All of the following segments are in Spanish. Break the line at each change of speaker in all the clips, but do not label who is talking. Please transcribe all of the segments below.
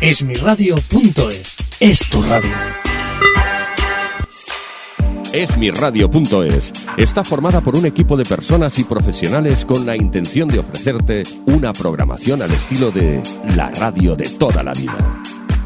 Esmiradio.es es tu radio.
Esmiradio.es está formada por un equipo de personas y profesionales con la intención de ofrecerte una programación al estilo de la radio de toda la vida.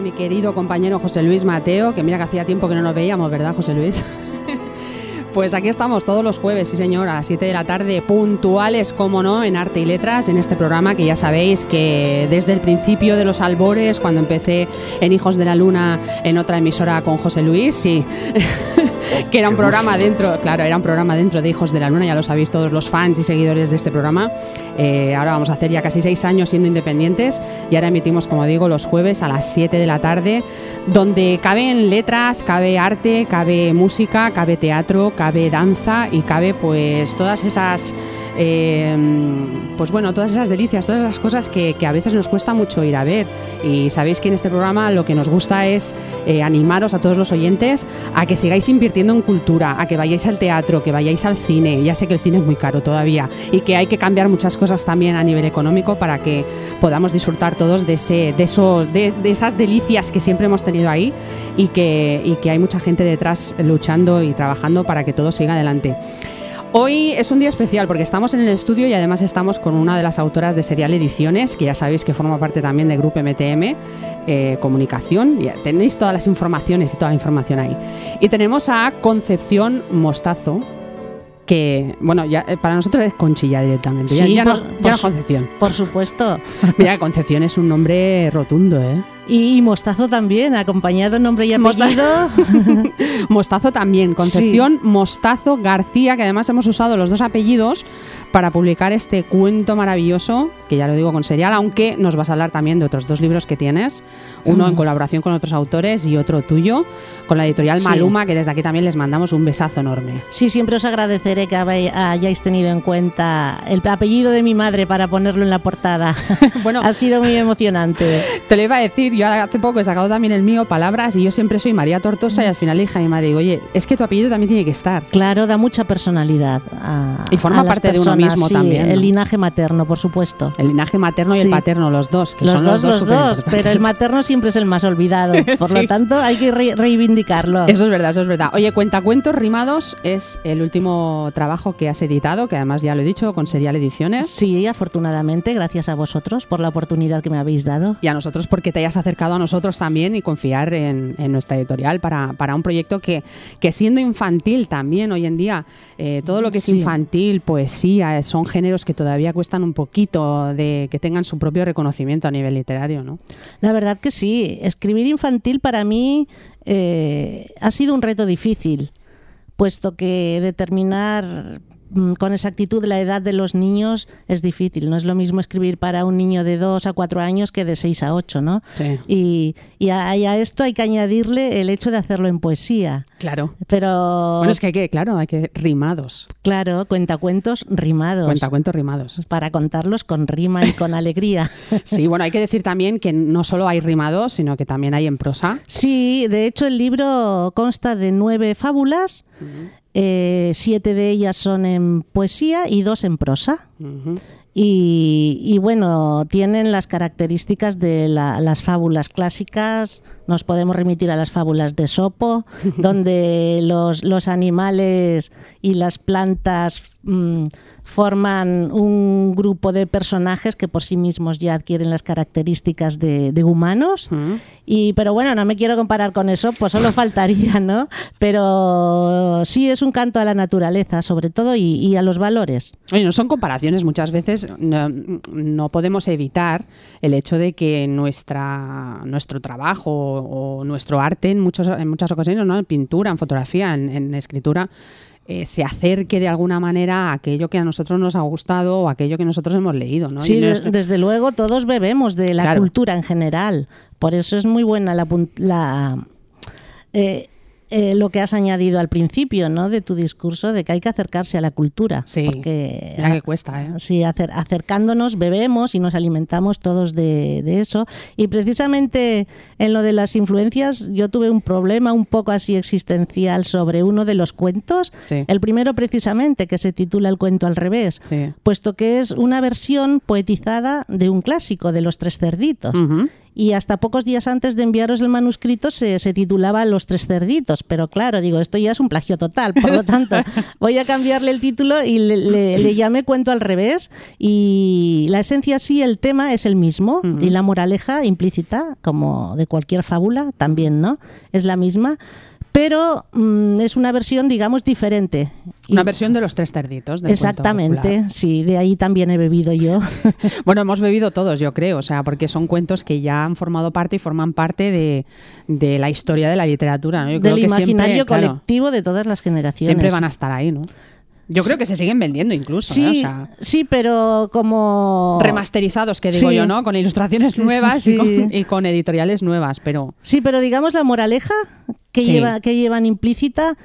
mi querido compañero José Luis Mateo, que mira que hacía tiempo que no nos veíamos, ¿verdad, José Luis? Pues aquí estamos todos los jueves, sí señor, a las 7 de la tarde, puntuales, como no, en Arte y Letras, en este programa que ya sabéis que desde el principio de los albores, cuando empecé en Hijos de la Luna, en otra emisora con José Luis, sí, que era un programa dentro, claro, era un programa dentro de Hijos de la Luna, ya lo sabéis todos los fans y seguidores de este programa. Eh, ahora vamos a hacer ya casi seis años siendo independientes y ahora emitimos, como digo, los jueves a las 7 de la tarde, donde caben letras, cabe arte, cabe música, cabe teatro, cabe danza y cabe pues todas esas eh, pues bueno, todas esas delicias, todas esas cosas que, a veces nos cuesta mucho ir a ver. Y sabéis que en este programa lo que nos gusta es eh, animaros a todos los oyentes a que sigáis invirtiendo en cultura, a que vayáis al teatro, que vayáis al cine. Ya sé que el cine es muy caro todavía y que hay que cambiar muchas cosas también a nivel económico para que podamos disfrutar todos de, ese, de, eso, de, de esas delicias que siempre hemos tenido ahí y que, y que hay mucha gente detrás luchando y trabajando para que todo siga adelante. Hoy es un día especial porque estamos en el estudio y además estamos con una de las autoras de Serial Ediciones, que ya sabéis que forma parte también del grupo MTM, eh, Comunicación. Tenéis todas las informaciones y toda la información ahí. Y tenemos a Concepción Mostazo, que, bueno, ya eh, para nosotros es Conchilla directamente.
Sí,
ya, ya
por,
no, ya
por
no
su-
Concepción.
Por supuesto.
Mira, Concepción es un nombre rotundo, ¿eh?
Y, Mostazo también, acompañado nombre y apellido.
Mostazo también, Concepción Mostazo García, que además hemos usado los dos apellidos para publicar este cuento maravilloso, que ya lo digo con serial, aunque nos vas a hablar también de otros dos libros que tienes, uno en colaboración con otros autores y otro tuyo, con la editorial
Sí.
Maluma, que desde aquí también les mandamos un besazo enorme.
Sí, siempre os agradeceré que hayáis tenido en cuenta el apellido de mi madre para ponerlo en la portada.
Bueno.
ha sido muy emocionante.
Te lo iba a decir, yo hace poco he sacado también el mío, palabras, y yo siempre soy María Tortosa, y al final dije a mi madre, digo, oye, es que tu apellido también tiene que estar.
Claro, da mucha personalidad. A,
Y forma
a las
parte de uno
personas,
mismo
sí,
también, ¿no?
El linaje materno, por supuesto.
El linaje materno y el paterno, los dos, que
Los
son
dos,
los dos,
los dos, pero el materno siempre es el más olvidado. Por
Sí.
lo tanto, hay que re- reivindicarlo.
Eso es verdad, eso es verdad. Oye, Cuentacuentos Rimados es el último trabajo que has editado, que además ya lo he dicho, con Serial Ediciones.
Sí, afortunadamente, gracias a vosotros por la oportunidad que me habéis dado.
Y a nosotros porque te hayas acercado a nosotros también y confiar en, en nuestra editorial para, para un proyecto que, que siendo infantil también hoy en día, eh, todo lo que es infantil, poesía, eh, son géneros que todavía cuestan un poquito de que tengan su propio reconocimiento a nivel literario, ¿no?
La verdad que sí, escribir infantil para mí eh, ha sido un reto difícil, puesto que determinar con exactitud la edad de los niños es difícil. No es lo mismo escribir para un niño de 2 a 4 años que de 6 a 8, ¿no?
Sí.
Y, y a, y a esto hay que añadirle el hecho de hacerlo en poesía.
Claro.
Pero,
Bueno, es que hay que, claro, hay que rimados.
claro, cuentacuentos rimados.
Cuentacuentos rimados.
Para contarlos con rima y con alegría.
Sí, bueno, hay que decir también que no solo hay rimados, sino que también hay en prosa.
Sí, de hecho el libro consta de nueve fábulas, eh, siete de ellas son en poesía y dos en prosa. Y, y, bueno, tienen las características de la- las fábulas clásicas. Nos podemos remitir a las fábulas de Sopo, donde los, los animales y las plantas mm, forman un grupo de personajes que por sí mismos ya adquieren las características de, de humanos.
Mm.
Y, pero bueno, no me quiero comparar con eso, pues solo faltaría, ¿no? Pero sí es un canto a la naturaleza, sobre todo, y, y a los valores.
Oye, no son comparaciones, muchas veces no, no podemos evitar el hecho de que nuestra, nuestro trabajo o nuestro arte en, muchos, en muchas ocasiones, ¿no? en pintura, en fotografía, en, en escritura, eh, se acerque de alguna manera a aquello que a nosotros nos ha gustado o aquello que nosotros hemos leído. ¿no?
Sí, desde luego todos bebemos de la
Claro.
cultura en general. Por eso es muy buena la, la, eh, eh, lo que has añadido al principio, ¿no? De tu discurso de que hay que acercarse a la cultura.
Sí,
porque
mira que cuesta, ¿eh?
Sí, acer- acercándonos bebemos y nos alimentamos todos de, de eso. Y precisamente en lo de las influencias yo tuve un problema un poco así existencial sobre uno de los cuentos.
Sí.
El primero precisamente, que se titula El cuento al revés,
Sí.
puesto que es una versión poetizada de un clásico de Los Tres Cerditos.
Ujú.
Y hasta pocos días antes de enviaros el manuscrito se, se titulaba Los Tres Cerditos. Pero claro, digo, esto ya es un plagio total. Por lo tanto, voy a cambiarle el título y le, le- le llamé Cuento al revés. Y la esencia sí, el tema es el mismo. Y la moraleja implícita, como de cualquier fábula, también, ¿no? Es la misma. Pero mm, es una versión, digamos, diferente.
Una
Y-
versión de los tres cerditos. del
Exactamente, sí, de ahí también he bebido yo.
Bueno, hemos bebido todos, yo creo, o sea, porque son cuentos que ya han formado parte y forman parte de, de la historia de la literatura. ¿no? Yo creo
Del
siempre,
imaginario
claro,
colectivo de todas las generaciones.
siempre van a estar ahí, ¿no? Yo creo que se siguen vendiendo incluso, ¿eh?
Sí,
O sea,
sí, pero como...
remasterizados, que digo
Sí.
yo, ¿no? Con ilustraciones
Sí,
nuevas. Y, con, y con editoriales nuevas, pero
Sí, pero digamos la moraleja que, lleva, que llevan implícita,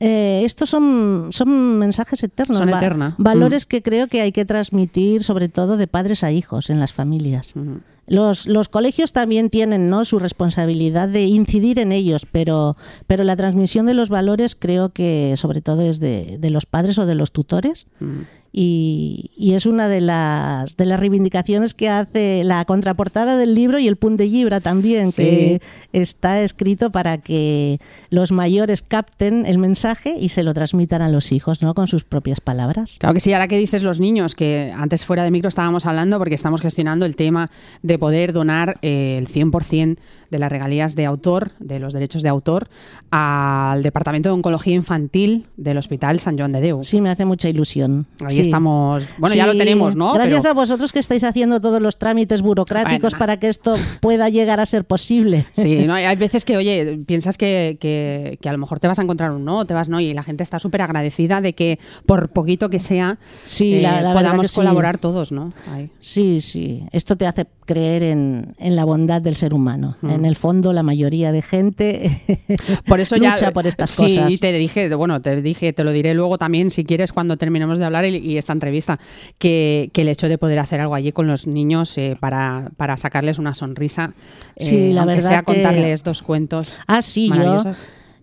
eh, estos son, son mensajes eternos,
Son eterna.
valores
Mm.
que creo que hay que transmitir sobre todo de padres a hijos en las familias.
ujú.
Los, los colegios también tienen ¿no? su responsabilidad de incidir en ellos, pero, pero la transmisión de los valores creo que sobre todo es de, de los padres o de los tutores.
Mm.
Y, y es una de las, de las reivindicaciones que hace la contraportada del libro y el punt de libra también,
Sí.
que está escrito para que los mayores capten el mensaje y se lo transmitan a los hijos, ¿no? Con sus propias palabras.
Claro que sí, ahora que dices los niños, que antes fuera de micro estábamos hablando porque estamos gestionando el tema de poder donar eh, el 100% de las regalías de autor, de los derechos de autor, al Departamento de Oncología Infantil del Hospital San Joan de Déu.
Sí, me hace mucha ilusión.
Ahí. Estamos. Bueno, ya lo
Sí,
tenemos, ¿no?
Gracias
Pero-
a vosotros que estáis haciendo todos los trámites burocráticos
Bueno.
para que esto pueda llegar a ser posible.
Sí, ¿no? hay hay veces que, oye, piensas que, que- que a lo mejor te vas a encontrar un no, te vas no, y la gente está súper agradecida de que por poquito que sea,
Sí,
eh,
la- la verdad
podamos
que sí.
colaborar todos, ¿no? Ahí.
Sí, sí. Esto te hace creer en, en la bondad del ser humano.
Mm.
En el fondo, la mayoría de gente
Por eso ya
lucha por estas
sí,
cosas.
y te dije, bueno, te dije, te lo diré luego también si quieres cuando terminemos de hablar y, y esta entrevista, que, que el hecho de poder hacer algo allí con los niños eh, para, para sacarles una sonrisa, eh,
Sí, la
aunque
verdad
sea
que-
contarles dos cuentos.
Ah, sí, yo.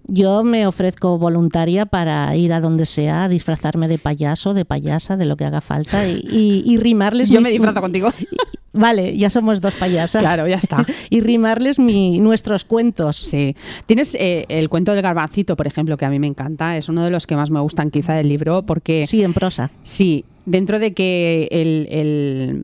Yo me ofrezco voluntaria para ir a donde sea, disfrazarme de payaso, de payasa, de lo que haga falta y, y- y rimarles.
Yo
mis-
me disfrazo contigo.
Vale, ya somos dos payasas.
Claro, ya está.
y rimarles mi, nuestros cuentos.
Sí. Tienes eh, el cuento del garbancito, por ejemplo, que a mí me encanta. Es uno de los que más me gustan quizá del libro porque
Sí, en prosa.
Sí, dentro de que el, el-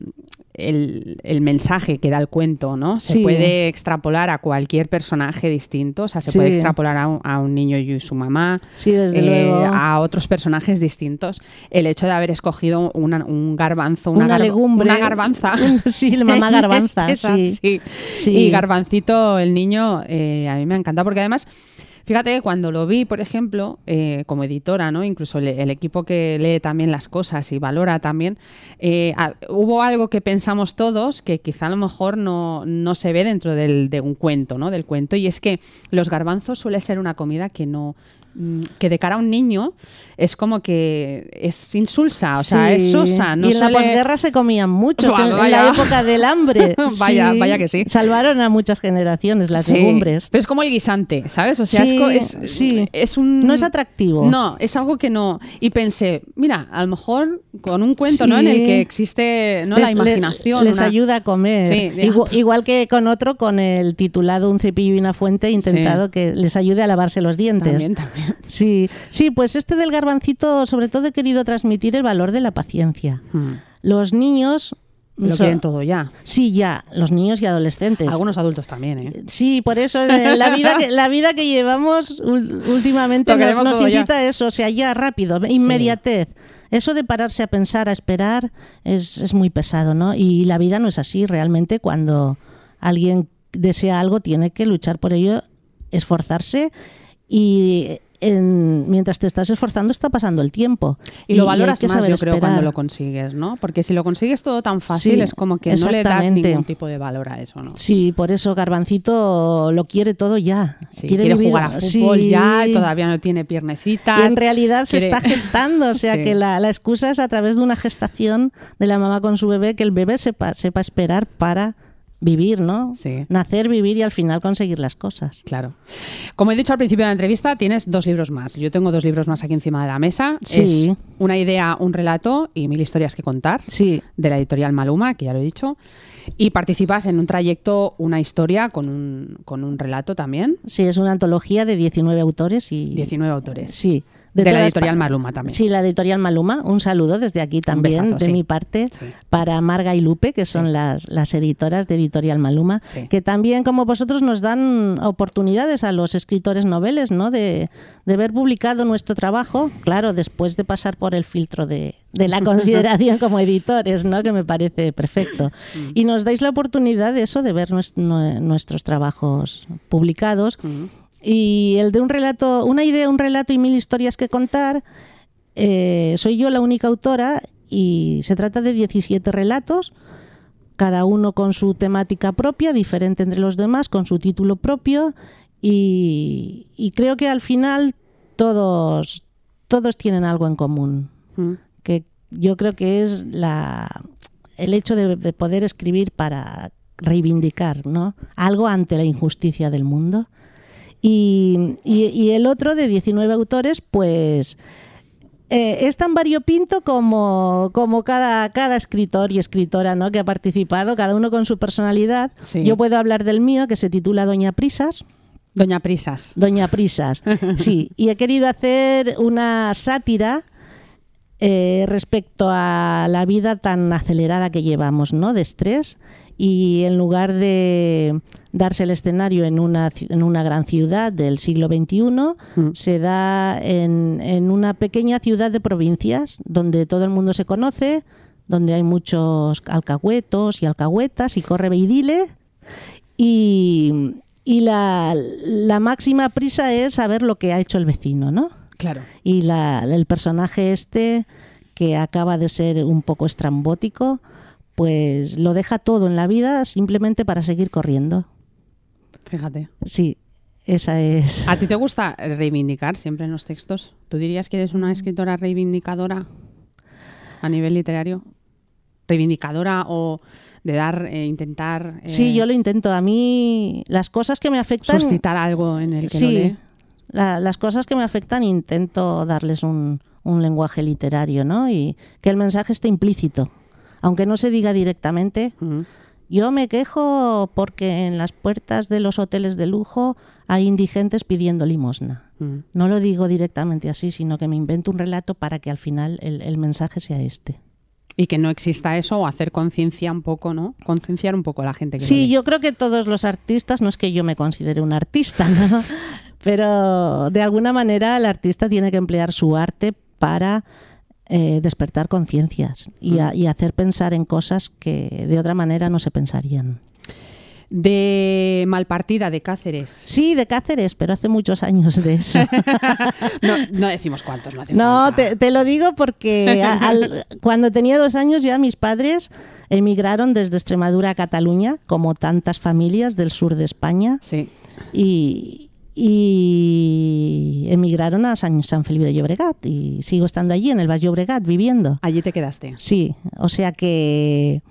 el- el mensaje que da el cuento, ¿no? Se
Sí.
puede extrapolar a cualquier personaje distinto, o sea, se
Sí.
puede extrapolar a un, a un niño y su mamá,
Sí, desde
eh,
luego.
a otros personajes distintos. El hecho de haber escogido una- un garbanzo, una,
Una
gar-
legumbre.
una garbanza.
Sí, la mamá garbanza, sí.
Y garbancito, el niño, eh, a mí me ha encantado porque además... Fíjate que cuando lo vi, por ejemplo, eh, como editora, ¿no? Incluso el, equipo que lee también las cosas y valora también, eh, hubo algo que pensamos todos que quizá a lo mejor no, no se ve dentro del, de un cuento, ¿no? Del cuento, y es que los garbanzos suele ser una comida que no que de cara a un niño es como que es insulsa, o sea, es sosa. No
y en la posguerra se comían muchos,
Buah,
en, la época del hambre.
Vaya, vaya que sí.
Salvaron a muchas generaciones las
Sí,
legumbres.
Pero es como el guisante, ¿sabes? O sea, es, un...
No es atractivo.
No, es algo que no. Y pensé, mira, a lo mejor con un cuento. ¿no? En el que existe ¿no? la
Les-
imaginación.
Les,
una-
ayuda a comer. Igual, que con otro, con el titulado Un cepillo y una fuente, intentado que les ayude a lavarse los dientes.
También, también.
Sí, sí, pues este del garbancito sobre todo he querido transmitir el valor de la paciencia.
Mm.
Los niños...
Lo
so-
quieren todo ya.
Sí, ya, los niños y adolescentes.
Algunos adultos también, ¿eh?
Sí, por eso eh, la vida que, la vida que llevamos últimamente nos, nos
ya.
incita a eso, o sea, ya rápido, inmediatez. Eso de pararse a pensar, a esperar, es, es muy pesado, ¿no? Y la vida no es así, realmente cuando alguien desea algo tiene que luchar por ello, esforzarse y en- mientras te estás esforzando está pasando el tiempo.
Y lo
hay
valoras
que
más, yo creo, cuando
esperar.
lo consigues, ¿no? Porque si lo consigues todo tan fácil,
Sí,
es como que no le das ningún tipo de valor a eso, ¿no?
Sí, por eso Garbancito lo quiere todo ya.
Sí, quiere,
vivir-
jugar a fútbol
Sí.
ya, y todavía no tiene piernecitas.
Y en realidad se
quiere-
está gestando, o sea que la, la excusa es a través de una gestación de la mamá con su bebé, que el bebé sepa, sepa esperar para vivir, ¿no?
Sí.
Nacer, vivir y al final conseguir las cosas.
Claro. Como he dicho al principio de la entrevista, tienes dos libros más. Yo tengo dos libros más aquí encima de la mesa.
Sí.
Es una idea, un relato y mil historias que contar.
Sí,
De la editorial Maluma, que ya lo he dicho. Y participas en un trayecto, una historia con un, con un relato también.
sí, es una antología de 19 autores y...
19 autores.
Sí.
De la editorial Maluma también.
Sí, la editorial Maluma. Un saludo desde aquí también,
besazo,
de
sí.
mi parte,
Sí.
para Marga y Lupe, que son las, las editoras de Editorial Maluma, que también, como vosotros, nos dan oportunidades a los escritores noveles, ¿no? De, de ver publicado nuestro trabajo, claro, después de pasar por el filtro de, de la consideración como editores, ¿no? Que me parece perfecto.
Mm.
Y nos dais la oportunidad de eso, de ver nues- nue- nuestros trabajos publicados. Y el de un relato, una idea, un relato y mil historias que contar, eh, soy yo la única autora y se trata de 17 relatos, cada uno con su temática propia, diferente entre los demás, con su título propio y, y creo que al final todos, todos tienen algo en común,
Mm.
que yo creo que es la, el hecho de, de poder escribir para reivindicar ¿no? algo ante la injusticia del mundo. Y, y- y el otro de 19 autores, pues eh, es tan variopinto como, como cada, cada escritor y escritora ¿no? que ha participado, cada uno con su personalidad.
Sí.
Yo puedo hablar del mío, que se titula Doña Prisas.
Doña Prisas.
Doña Prisas, sí. Y he querido hacer una sátira eh, respecto a la vida tan acelerada que llevamos, ¿no? De estrés. Y en lugar de darse el escenario en una, en una gran ciudad del siglo XXI,
Mm.
se da en, en una pequeña ciudad de provincias donde todo el mundo se conoce, donde hay muchos alcahuetos y alcahuetas y corre veidile. Y, y la, la máxima prisa es saber lo que ha hecho el vecino, ¿no?
Claro.
Y la- el personaje este, que acaba de ser un poco estrambótico, pues lo deja todo en la vida simplemente para seguir corriendo.
Fíjate.
Sí, esa es.
¿A ti te gusta reivindicar siempre en los textos? ¿Tú dirías que eres una escritora reivindicadora a nivel literario? ¿Reivindicadora o de dar, eh, intentar eh,
Sí, yo lo intento. A mí las cosas que me afectan...
suscitar algo en el que
sí,
lo lee?
la- las cosas que me afectan intento darles un, un lenguaje literario, ¿no? Y que el mensaje esté implícito. Aunque no se diga directamente. Yo me quejo porque en las puertas de los hoteles de lujo hay indigentes pidiendo limosna. No lo digo directamente así, sino que me invento un relato para que al final el, el mensaje sea este.
Y que no exista eso o hacer conciencia un poco, ¿no? Concienciar un poco a la gente que
Sí, yo creo que todos los artistas, no es que yo me considere un artista, ¿no? pero de alguna manera el artista tiene que emplear su arte para eh, despertar conciencias y, a- y hacer pensar en cosas que de otra manera no se pensarían.
De Malpartida, de Cáceres.
Sí, de Cáceres, pero hace muchos años de eso.
No, no decimos cuántos, no
No, te, te lo digo porque a- al- cuando tenía dos años ya mis padres emigraron desde Extremadura a Cataluña, como tantas familias del sur de España,
Sí.
y, y emigraron a San, San Felipe de Llobregat y sigo estando allí en el Valle Llobregat viviendo.
Allí te quedaste.
Sí, o sea que,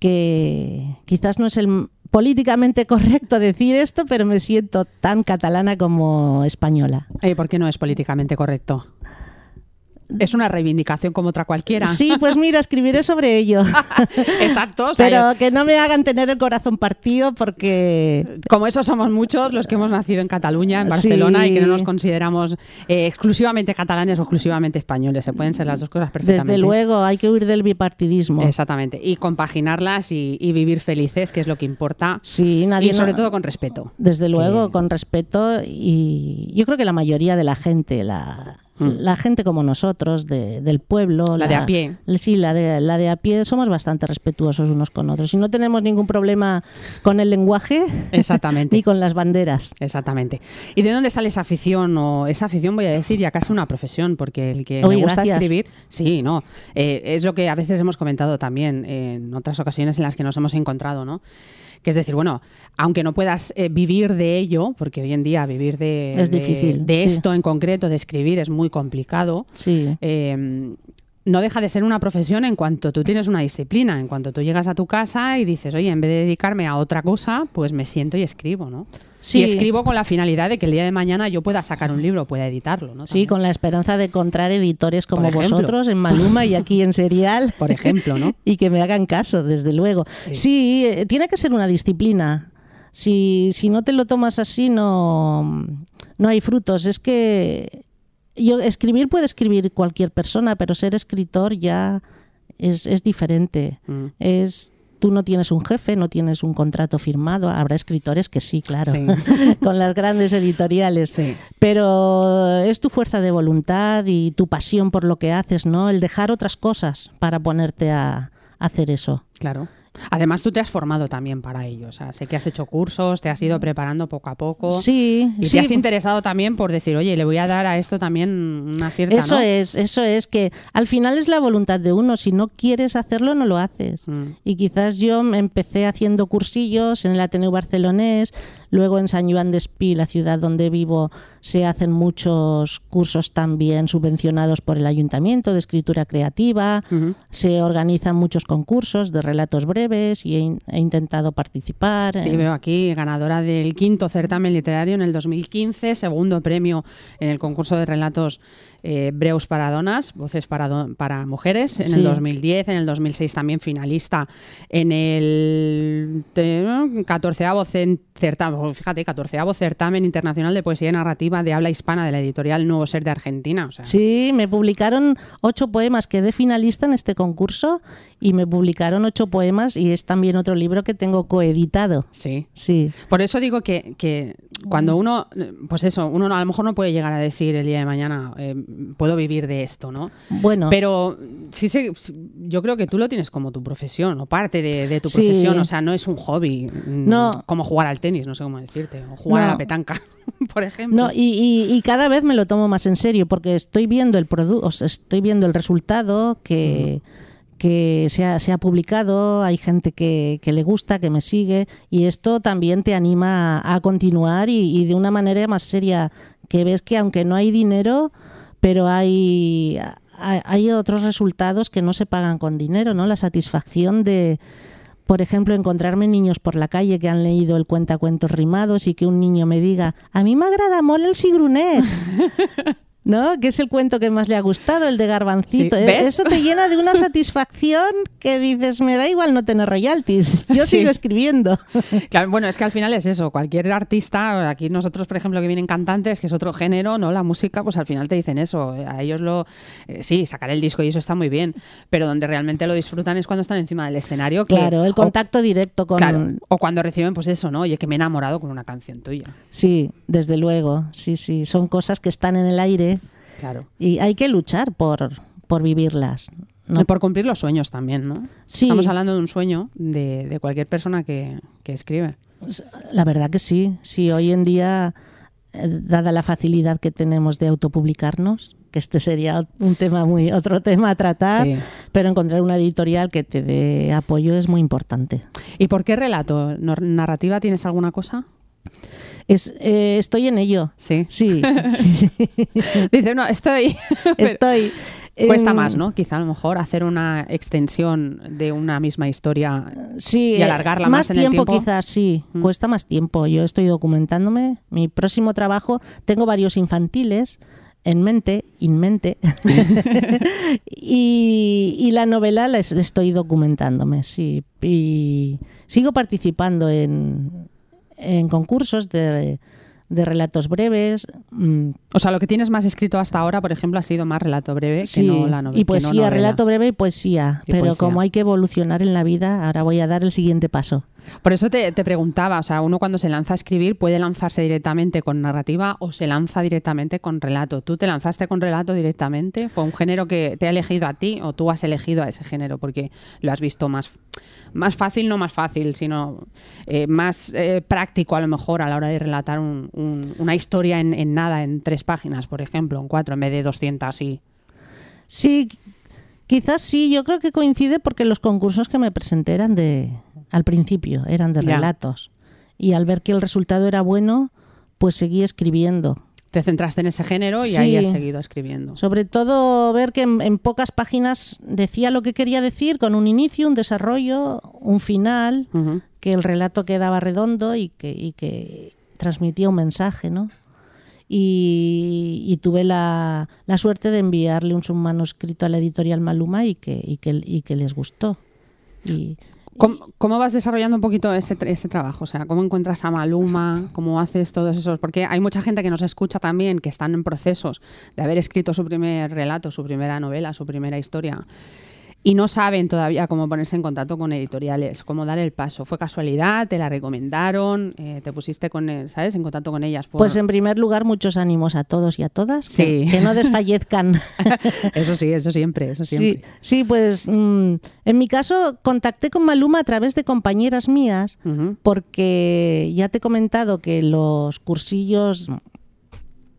que quizás no es el políticamente correcto decir esto, pero me siento tan catalana como española.
Eh, ¿Por qué no es políticamente correcto? Es una reivindicación como otra cualquiera.
Sí, pues mira, escribiré sobre ello.
Exacto. o sea,
Pero que no me hagan tener el corazón partido porque
como eso somos muchos los que hemos nacido en Cataluña, en Barcelona,
Sí.
y que no nos consideramos eh, exclusivamente catalanes o exclusivamente españoles. Se pueden ser las dos cosas perfectamente.
desde luego hay que huir del bipartidismo.
Exactamente. Y compaginarlas y, y vivir felices, que es lo que importa.
Sí, nadie
y sobre
no-
todo con respeto.
Desde luego,
Que-
con respeto y yo creo que la mayoría de la gente, la,
Mm.
la gente como nosotros, de- del pueblo,
La de a pie.
Sí, la de, la de a pie, somos bastante respetuosos unos con otros y no tenemos ningún problema con el lenguaje
Exactamente.
ni con las banderas.
Exactamente. ¿Y de dónde sale esa afición? O esa afición, voy a decir, ya casi una profesión, porque el que
Uy,
me gusta
gracias.
escribir, sí, no. Eh, es lo que a veces hemos comentado también en otras ocasiones en las que nos hemos encontrado, ¿no? Que es decir, bueno, aunque no puedas eh, vivir de ello, porque hoy en día vivir de,
Es
de-
difícil,
de
sí.
esto en concreto, de escribir, es muy complicado.
Sí.
eh, no deja de ser una profesión en cuanto tú tienes una disciplina, en cuanto tú llegas a tu casa y dices, oye, en vez de dedicarme a otra cosa, pues me siento y escribo, ¿no?
Sí.
Y escribo con la finalidad de que el día de mañana yo pueda sacar un libro, pueda editarlo, ¿no?
Sí,
También.
con la esperanza de encontrar editores como vosotros en Maluma y aquí en Serial.
Por ejemplo, ¿no?
y que me hagan caso, desde luego.
Sí.
Sí, eh, tiene que ser una disciplina. Si, si no te lo tomas así, no, no hay frutos. Es que yo escribir puede escribir cualquier persona, pero ser escritor ya es, es diferente.
Mm.
Es tú no tienes un jefe, no tienes un contrato firmado. Habrá escritores que sí, claro,
Sí.
con las grandes editoriales.
Sí.
Pero es tu fuerza de voluntad y tu pasión por lo que haces, ¿no? El dejar otras cosas para ponerte a a hacer eso.
Claro. Además, tú te has formado también para ello. O sea, sé que has hecho cursos, te has ido preparando poco a poco.
Sí,
Y
sí,
te has interesado también por decir, oye, le voy a dar a esto también una cierta.
Eso
¿no?
es, eso es que al final es la voluntad de uno. Si no quieres hacerlo, no lo haces.
Mm.
Y quizás yo empecé haciendo cursillos en el Ateneo Barcelonés, luego en San Joan de Espí, la ciudad donde vivo, se hacen muchos cursos también subvencionados por el ayuntamiento de escritura creativa. Se organizan muchos concursos de relatos breves y he, in- he intentado participar.
Sí,
en-
veo aquí ganadora del quinto certamen literario en el 2015, segundo premio en el concurso de relatos eh, breus para donas, voces para, do- para mujeres en
Sí.
el 2010, en el 2006 también finalista en el te- 14avo cen- certamen, fíjate, 14avo certamen internacional de poesía narrativa de habla hispana de la editorial Nuevo Ser de Argentina. O sea,
Sí, me publicaron ocho poemas, quedé finalista en este concurso y me publicaron ocho poemas y es también otro libro que tengo coeditado.
sí.
Sí,
Por eso digo que, que cuando uno, pues eso, uno no- a lo mejor no puede llegar a decir el día de mañana, eh, puedo vivir de esto, ¿no?
bueno.
Pero sí, sí, yo creo que tú lo tienes como tu profesión o parte de, de tu
Sí.
profesión, o sea, no es un hobby mm,
No.
como jugar al tenis, no sé cómo decirte, o jugar a
No.
la petanca, por ejemplo.
No, y, y- y cada vez me lo tomo más en serio porque estoy viendo el producto, estoy viendo el resultado que, que se, ha, se ha publicado, hay gente que, que le gusta, que me sigue, y esto también te anima a, a continuar y, y de una manera más seria, que ves que aunque no hay dinero, pero hay, hay, otros resultados que no se pagan con dinero, ¿no? La satisfacción de por ejemplo, encontrarme niños por la calle que han leído el cuentacuentos rimados y que un niño me diga, a mí me agrada molt el sigrunet. ¿No? Que es el cuento que más le ha gustado, el de Garbancito. Eso te llena de una satisfacción que dices, me da igual no tener royalties. Yo
Sí.
sigo escribiendo.
Claro, bueno, es que al final es eso. Cualquier artista, aquí nosotros, por ejemplo, que vienen cantantes, que es otro género, ¿no? La música, pues al final te dicen eso. A ellos lo. eh, sí, sacar el disco y eso está muy bien. Pero donde realmente lo disfrutan es cuando están encima del escenario. que-
Claro, el
o-
contacto directo con...
claro, o cuando reciben, pues eso, ¿no? Oye, que me he enamorado con una canción tuya.
Sí, desde luego. Sí, sí. Son cosas que están en el aire
Claro.
y hay que luchar por, por vivirlas. No
Y por cumplir los sueños también, ¿no?
Sí.
Estamos hablando de un sueño de, de cualquier persona que, que escribe.
La verdad que sí, sí, hoy en día, eh, dada la facilidad que tenemos de autopublicarnos, que este sería un tema muy, otro tema a tratar,
Sí.
pero encontrar una editorial que te dé apoyo es muy importante.
¿Y por qué relato? ¿Nor- ¿Narrativa tienes alguna cosa?
Es, eh, estoy en ello.
Sí.
Sí, sí,
Dice, no, estoy.
Estoy.
Cuesta más, ¿no? Quizá a lo mejor hacer una extensión de una misma historia.
Sí,
y
eh,
alargarla más en el
tiempo,
tiempo.
quizás sí,
Mm.
cuesta más tiempo. Yo estoy documentándome. Mi próximo trabajo, tengo varios infantiles. en mente, in mente, y, y la novela la es- estoy documentándome, sí. Y sigo participando en, en concursos de, de relatos breves. mm,
O sea, lo que tienes más escrito hasta ahora, por ejemplo, ha sido más relato breve
sí,
que no la novela.
y poesía, relato breve y poesía.
Y
pero
poesía.
como hay que evolucionar en la vida, ahora voy a dar el siguiente paso.
Por eso te, te preguntaba, o sea, uno cuando se lanza a escribir puede lanzarse directamente con narrativa o se lanza directamente con relato. ¿Tú te lanzaste con relato directamente? ¿Fue un género que te ha elegido a ti o tú has elegido a ese género porque lo has visto más, más fácil, no más fácil, sino eh, más eh, práctico a lo mejor a la hora de relatar un- un- una historia en, en nada, en tres páginas, por ejemplo, en cuatro, en vez de 200 y...
Sí, quizás sí, yo creo que coincide porque los concursos que me presenté eran de, al principio, eran de
Ya.
relatos. Y al ver que el resultado era bueno, pues seguí escribiendo.
Te centraste en ese género y
Sí.
ahí has seguido escribiendo.
Sobre todo ver que en, en pocas páginas decía lo que quería decir con un inicio, un desarrollo, un final, que el relato quedaba redondo y que, y que transmitía un mensaje, ¿no? Y, y tuve la, la suerte de enviarle un submanuscrito a la editorial Maluma y que, y que, y que les gustó. Y,
¿Cómo, vas desarrollando un poquito ese, ese trabajo? O sea, ¿cómo encuentras a Maluma? ¿Cómo haces todos esos? Porque hay mucha gente que nos escucha también, que están en procesos de haber escrito su primer relato, su primera novela, su primera historia. Y no saben todavía cómo ponerse en contacto con editoriales, cómo dar el paso. ¿Fue casualidad? ¿Te la recomendaron? Eh, ¿Te pusiste con, ¿sabes? en contacto con ellas? por-
Pues en primer lugar, muchos ánimos a todos y a todas.
Sí.
Que, no desfallezcan.
Eso sí, eso siempre, eso siempre.
sí, pues mm, en mi caso contacté con Maluma a través de compañeras mías porque ya te he comentado que los cursillos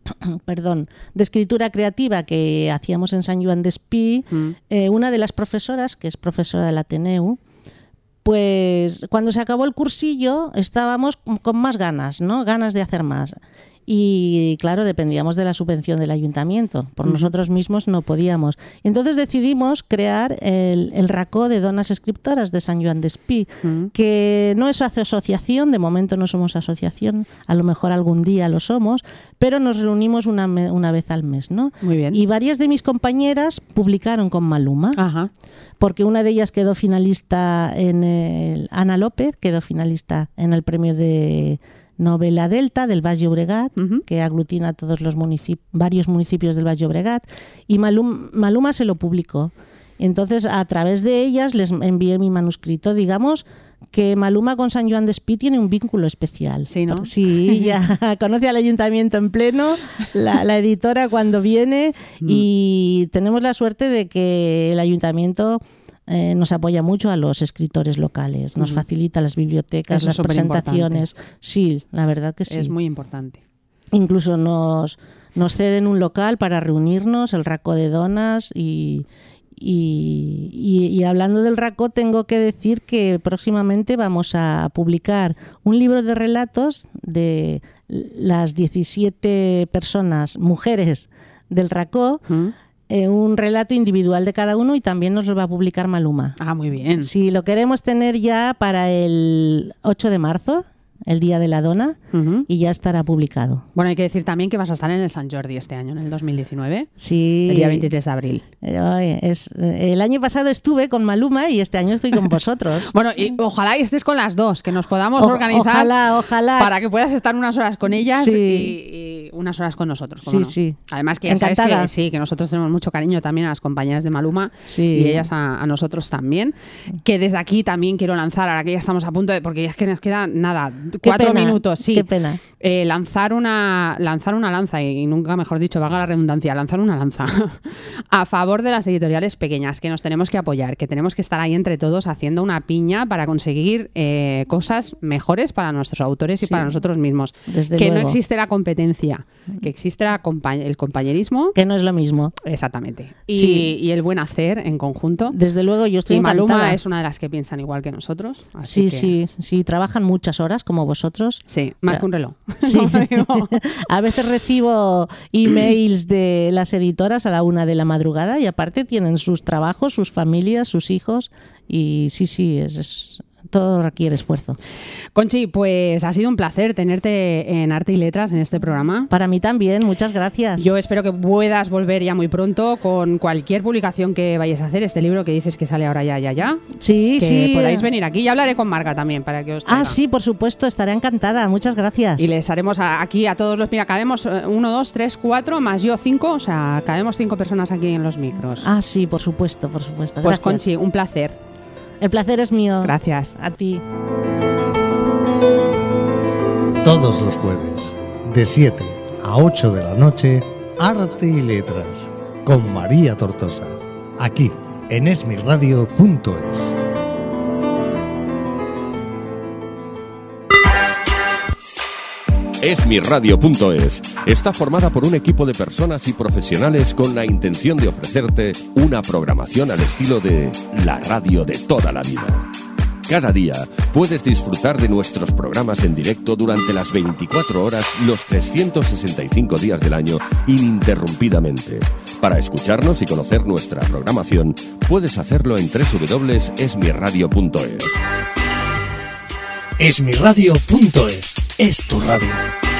perdón, de escritura creativa que hacíamos en San Juan de Espí,
Mm.
eh, una de las profesoras, que es profesora del Ateneu, pues cuando se acabó el cursillo estábamos con- con más ganas, ¿no? Ganas de hacer más. Y claro, dependíamos de la subvención del ayuntamiento. Por nosotros mismos no podíamos. Entonces decidimos crear el, el RACO de Donas Escriptoras de San Juan de Espí, que no es aso- asociación, de momento no somos asociación, a lo mejor algún día lo somos, pero nos reunimos una, una vez al mes, ¿no?
Muy bien.
Y varias de mis compañeras publicaron con Maluma
Ajá.
porque una de ellas quedó finalista en el Ana López, quedó finalista en el premio de novela Delta del Valle Obregat, que aglutina todos los municip- varios municipios del Valle Obregat, y Malum- Maluma se lo publicó. Entonces, a través de ellas les envié mi manuscrito. Digamos que Maluma con San Joan de Espí tiene un vínculo especial.
Sí, ¿no?
Sí, ya conoce al ayuntamiento en pleno, la, la editora cuando viene,
Mm.
y tenemos la suerte de que el ayuntamiento eh, nos apoya mucho a los escritores locales, nos facilita las bibliotecas,
Eso
las presentaciones. Sí, la verdad que sí.
Es muy importante.
Incluso nos, nos ceden un local para reunirnos, el Raco de Donas y, y, y- y hablando del Raco tengo que decir que próximamente vamos a publicar un libro de relatos de las 17 personas, mujeres del Raco. Eh, un relato individual de cada uno y también nos lo va a publicar Maluma.
Ah, muy bien.
Sí, lo queremos tener ya para el 8 de marzo, el Día de la Dona, y ya estará publicado.
Bueno, hay que decir también que vas a estar en el San Jordi este año, en el 2019,
Sí.
el día 23 de abril.
Eh, es, eh, el año pasado estuve con Maluma y este año estoy con vosotros.
Bueno, y ojalá y estés con las dos, que nos podamos
O-
organizar
ojalá, ojalá.
para que puedas estar unas horas con ellas
Sí.
y, y unas horas con nosotros. ¿cómo
Sí,
no?
sí.
Además que ya sabes que sí, que nosotros tenemos mucho cariño también a las compañeras de Maluma
Sí.
y ellas a, a nosotros también. Que desde aquí también quiero lanzar, ahora que ya estamos a punto de, porque es que nos queda nada,
Qué
cuatro
pena,
minutos, sí.
Qué pena.
Eh, lanzar una lanzar una lanza y nunca mejor dicho valga la redundancia lanzar una lanza a favor de las editoriales pequeñas que nos tenemos que apoyar que tenemos que estar ahí entre todos haciendo una piña para conseguir eh, cosas mejores para nuestros autores y
Sí.
para nosotros mismos
Desde
que no existe la competencia que compa- el compañerismo
Que no es lo mismo.
exactamente y,
Sí.
y el buen hacer en conjunto
Desde luego yo estoy
y Maluma
encantada.
es una de las que piensan igual que nosotros así
Sí,
que-
sí, sí, trabajan muchas horas como vosotros.
sí más
Ya.
que un reloj
Sí. A veces recibo emails de las editoras a la una de la madrugada y aparte tienen sus trabajos, sus familias, sus hijos y sí, sí, es, es- todo requiere esfuerzo.
Conchi, pues ha sido un placer tenerte en Arte y Letras en este programa.
Para mí también, muchas gracias.
Yo espero que puedas volver ya muy pronto con cualquier publicación que vayas a hacer, este libro que dices que sale ahora ya, ya, ya.
Sí,
que
sí.
podáis venir aquí. Ya hablaré con Marga también para que os
Ah, sí, por supuesto, estaré encantada. Muchas gracias.
Y les haremos aquí a todos los. Mira, cabemos eh, uno, dos, tres, cuatro, más yo cinco. O sea, cabemos cinco personas aquí en los micros.
Ah, sí, por supuesto, por supuesto.
Pues. Conchi, un placer.
El placer es mío.
Gracias.
A ti.
Todos los jueves, de 7 a 8 de la noche, Arte y Letras, con María Tortosa, aquí en esmirradio.es.
Esmirradio.es está formada por un equipo de personas y profesionales con la intención de ofrecerte una programación al estilo de la radio de toda la vida. Cada día puedes disfrutar de nuestros programas en directo durante las 24 horas, los 365 días del año, ininterrumpidamente. Para escucharnos y conocer nuestra programación, puedes hacerlo en www.esmirradio.es.
Esmirradio.es es tu radio.